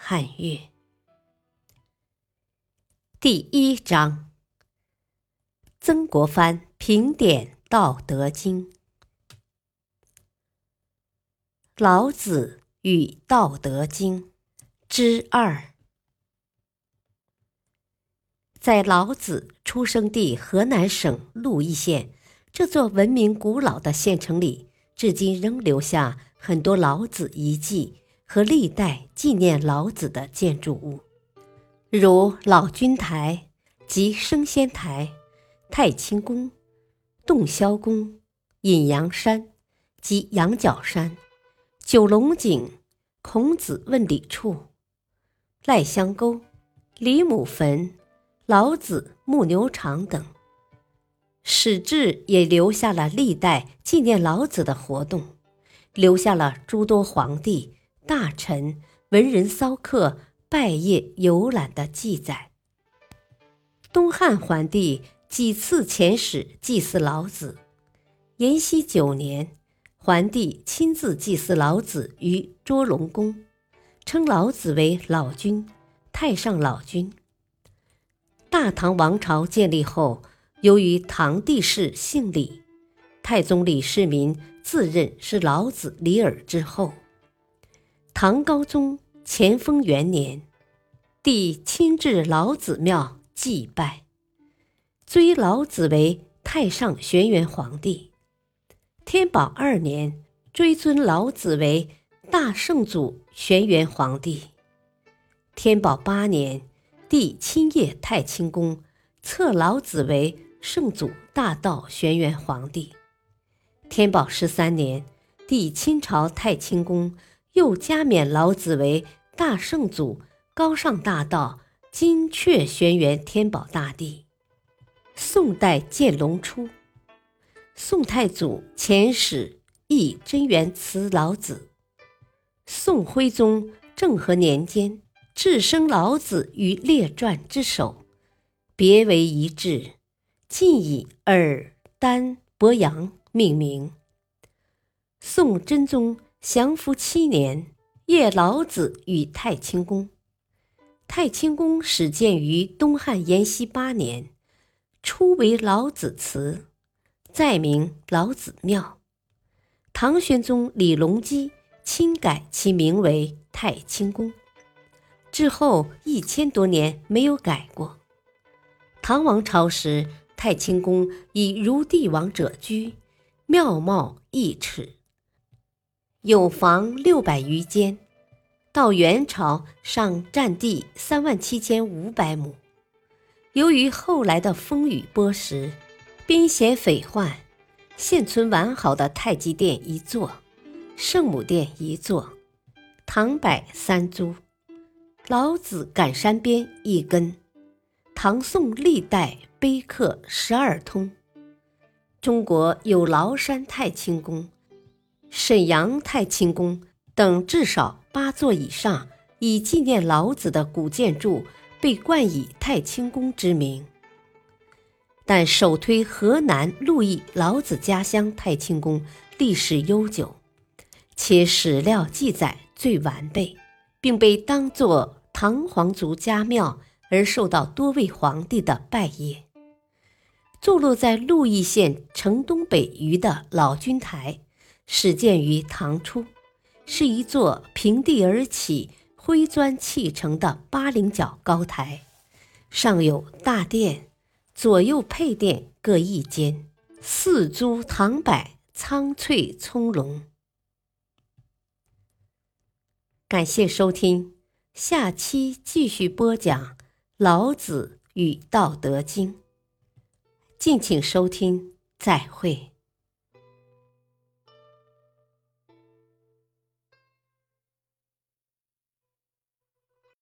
汉乐。第一章：曾国藩评点《道德经》。老子与《道德经》之二。在老子出生地河南省鹿邑县这座文明古老的县城里，至今仍留下很多老子遗迹和历代纪念老子的建筑物，如老君台及升仙台、太清宫、洞霄宫、隐阳山及羊角山、九龙井、孔子问礼处、赖香沟、李母坟。老子牧牛场等，史志也留下了历代纪念老子的活动，留下了诸多皇帝、大臣、文人骚客拜谒游览的记载。东汉桓帝几次遣使祭祀老子，延熙九年，桓帝亲自祭祀老子于卓龙宫，称老子为老君、太上老君。大唐王朝建立后，由于唐帝室姓李，太宗李世民自认是老子李耳之后。唐高宗乾封元年，帝亲至老子庙祭拜，追老子为太上玄元皇帝。天宝二年，追尊老子为大圣祖玄元皇帝。天宝八年。帝亲谒太清宫，册老子为圣祖大道玄元皇帝。天宝十三年，帝亲朝太清宫，又加冕老子为大圣祖高尚大道金阙轩辕天宝大帝。宋代建隆初，宋太祖遣使诣真元祠老子。宋徽宗政和年间。置生老子于列传之首，别为一志，尽以尔、丹、伯阳命名。宋真宗降伏七年，谒老子于太清宫。太清宫始建于东汉延熙八年，初为老子祠，再名老子庙。唐玄宗李隆基亲改其名为太清宫。之后一千多年没有改过。唐王朝时，太清宫以如帝王者居，庙貌异尺，有房六百余间。到元朝，上占地三万七千五百亩。由于后来的风雨剥蚀、兵险匪患，现存完好的太极殿一座，圣母殿一座，唐柏三株。老子赶山边一根，唐宋历代碑刻十二通。中国有崂山太清宫、沈阳太清宫等至少八座以上以纪念老子的古建筑，被冠以太清宫之名。但首推河南鹿邑老子家乡太清宫历史悠久，且史料记载最完备，并被当作。唐皇族家庙而受到多位皇帝的拜谒。坐落在鹿邑县城东北隅的老君台，始建于唐初，是一座平地而起、灰砖砌成的八棱角高台，上有大殿，左右配殿各一间，四株唐柏苍翠葱茏。感谢收听。下期继续播讲《老子与道德经》，敬请收听，再会。